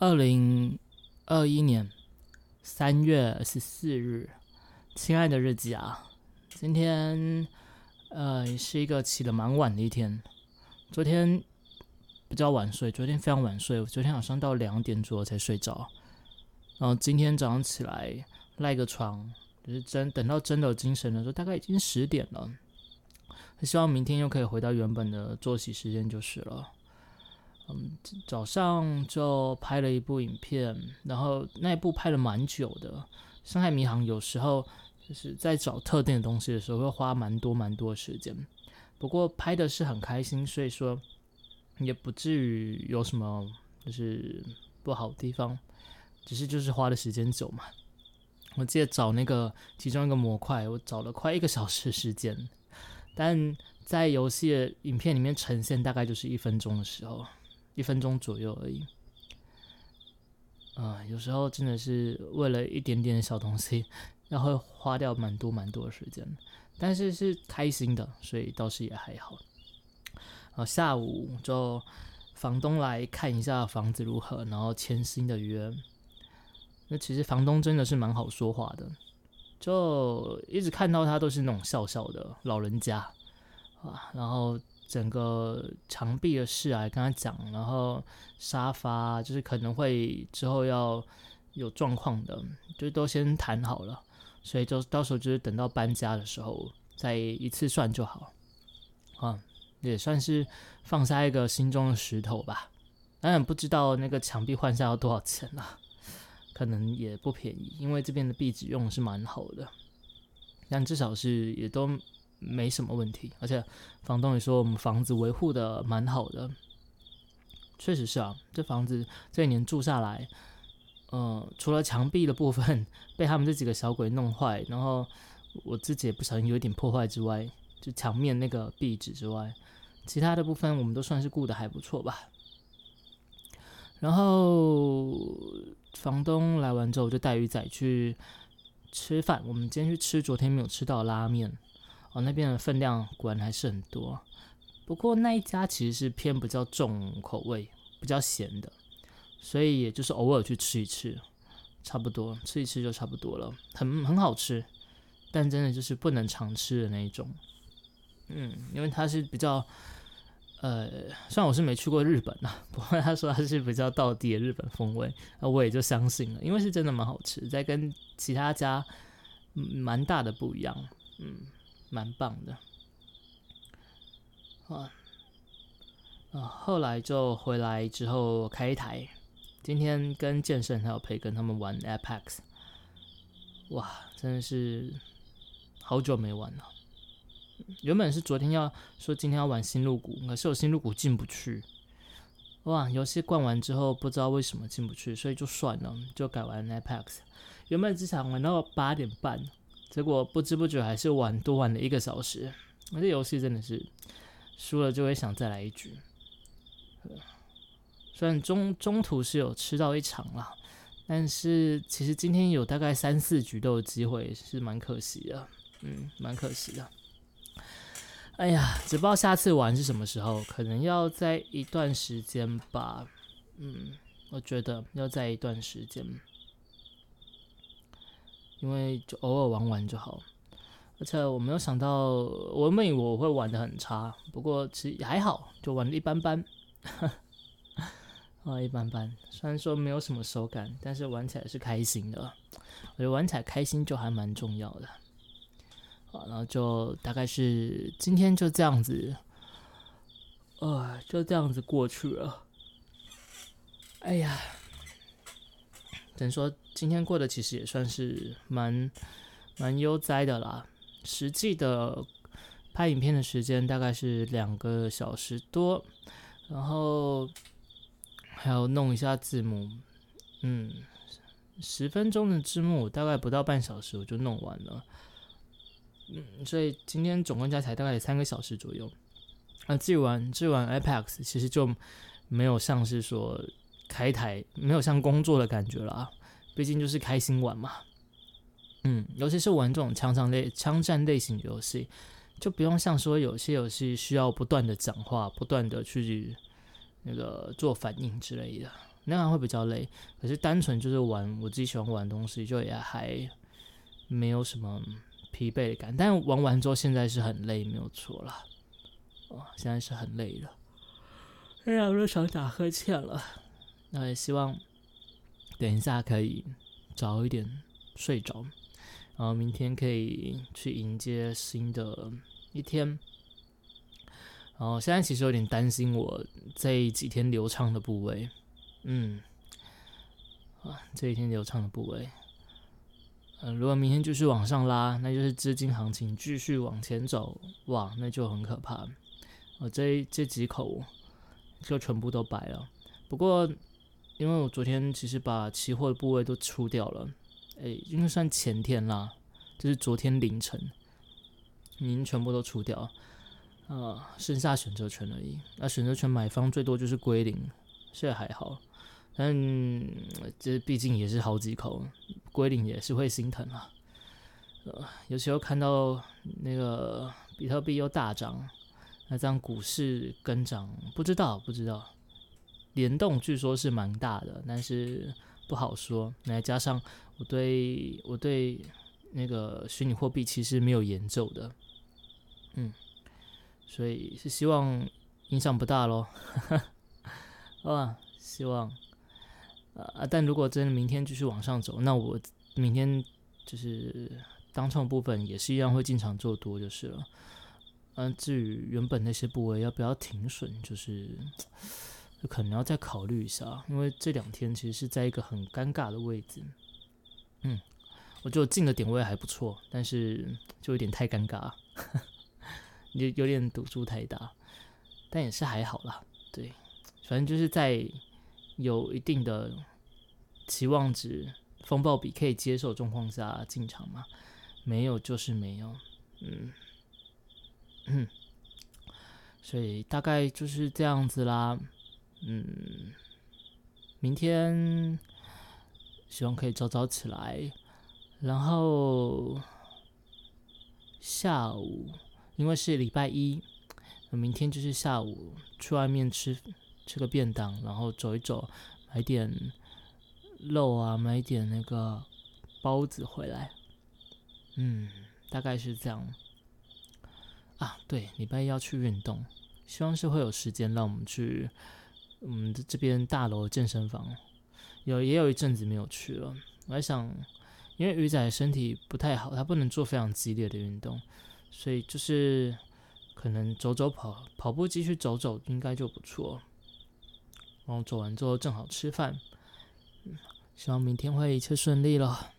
二零二一年三月十四日，亲爱的日记啊，今天呃是一个起得蛮晚的一天。昨天比较晚睡，昨天非常晚睡，我昨天晚上到两点左右才睡着。然后今天早上起来赖个床，就是真等到真的有精神的时候，大概已经十点了。希望明天又可以回到原本的作息时间就是了。嗯，早上就拍了一部影片，然后那一部拍了蛮久的。《深海迷航》有时候就是在找特定的东西的时候，会花蛮多蛮多时间。不过拍的是很开心，所以说也不至于有什么就是不好的地方，只是就是花的时间久嘛。我记得找那个其中一个模块，我找了快一个小时时间，但在游戏的影片里面呈现大概就是一分钟的时候。一分钟左右而已，啊，有时候真的是为了一点点的小东西，要会花掉蛮多蛮多的时间，但是是开心的，所以倒是也还好。啊，下午就房东来看一下房子如何，然后签新的约。那其实房东真的是蛮好说话的，就一直看到他都是那种笑笑的老人家啊，然后。整个墙壁的事啊，跟他讲，然后沙发就是可能会之后要有状况的，就都先谈好了，所以就到时候就是等到搬家的时候再一次算就好，啊，也算是放下一个心中的石头吧。当然不知道那个墙壁换下要多少钱啊，可能也不便宜，因为这边的壁纸用的是蛮好的，但至少是也都。没什么问题，而且房东也说我们房子维护的蛮好的，确实是啊，这房子这一年住下来，呃，除了墙壁的部分被他们这几个小鬼弄坏，然后我自己也不小心有一点破坏之外，就墙面那个壁纸之外，其他的部分我们都算是顾的还不错吧。然后房东来完之后，就带鱼仔去吃饭，我们今天去吃昨天没有吃到拉面。哦，那边的分量果然还是很多，不过那一家其实是偏比较重口味、比较咸的，所以也就是偶尔去吃一吃，差不多吃一吃就差不多了，很很好吃，但真的就是不能常吃的那一种。嗯，因为它是比较，呃，虽然我是没去过日本啊，不过他说他是比较道地的日本风味，那我也就相信了，因为是真的蛮好吃，在跟其他家蛮大的不一样，嗯。蛮棒的，啊啊！后来就回来之后开一台，今天跟健身还有培根他们玩 Apex，哇，真的是好久没玩了。原本是昨天要说今天要玩新入谷，可是我新入谷进不去。哇，游戏灌完之后不知道为什么进不去，所以就算了，就改玩 Apex。原本只想玩到八点半。结果不知不觉还是玩多玩了一个小时，那这游戏真的是输了就会想再来一局。虽然中中途是有吃到一场啦，但是其实今天有大概三四局都有机会，是蛮可惜的。嗯，蛮可惜的。哎呀，只不知道下次玩是什么时候，可能要在一段时间吧。嗯，我觉得要在一段时间。因为就偶尔玩玩就好，而且我没有想到，我原本我会玩的很差，不过其实还好，就玩的一般般，啊，一般般。虽然说没有什么手感，但是玩起来是开心的。我觉得玩起来开心就还蛮重要的。好，然后就大概是今天就这样子，呃，就这样子过去了。哎呀。等于说今天过得其实也算是蛮蛮悠哉的啦。实际的拍影片的时间大概是两个小时多，然后还要弄一下字幕，嗯，十分钟的字幕大概不到半小时我就弄完了，嗯，所以今天总共加起来大概三个小时左右。那至于玩至于玩 Apex，其实就没有像是说。开台没有像工作的感觉了啊，毕竟就是开心玩嘛。嗯，尤其是玩这种枪战类、枪战类型的游戏，就不用像说有些游戏需要不断的讲话、不断的去那个做反应之类的，那样会比较累。可是单纯就是玩我自己喜欢玩的东西，就也还没有什么疲惫感。但玩完之后，现在是很累，没有错啦。哦，现在是很累了，哎呀，我都想打呵欠了。那也希望等一下可以早一点睡着，然后明天可以去迎接新的一天。然后现在其实有点担心我这几天流畅的部位，嗯，啊，这一天流畅的部位，嗯，如果明天继续往上拉，那就是资金行情继续往前走，哇，那就很可怕。我这这几口就全部都白了。不过因为我昨天其实把期货的部位都出掉了，诶，应该算前天啦，就是昨天凌晨，已经全部都出掉。啊，剩下选择权而已。那选择权买方最多就是归零，现在还好，但这毕竟也是好几口，归零也是会心疼啊。呃，有时候看到那个比特币又大涨，那这样股市跟涨，不知道不知道，联动据说是蛮大的，但是不好说。再加上我对我对那个虚拟货币其实没有研究的，嗯。所以是希望影响不大喽，啊，希望，啊，但如果真的明天继续往上走，那我明天就是当冲部分也是一样会进场做多就是了。嗯，至于原本那些部位要不要停损，就是可能要再考虑一下，因为这两天其实是在一个很尴尬的位置。嗯，我觉得进的点位还不错，但是就有点太尴尬。有有点赌注太大，但也是还好啦。对，反正就是在有一定的期望值、风暴比可以接受状况下进场嘛，没有就是没有。嗯嗯，所以大概就是这样子啦。嗯，明天希望可以早早起来，然后下午。因为是礼拜一，明天就是下午去外面吃吃个便当，然后走一走，买点肉啊，买点那个包子回来。嗯，大概是这样。啊，对，礼拜一要去运动，希望是会有时间让我们去我们这边大楼健身房。有也有一阵子没有去了，我在想，因为鱼仔身体不太好，他不能做非常激烈的运动。所以就是可能走走跑跑步机去走走应该就不错，然后走完之后正好吃饭，希望明天会一切顺利了。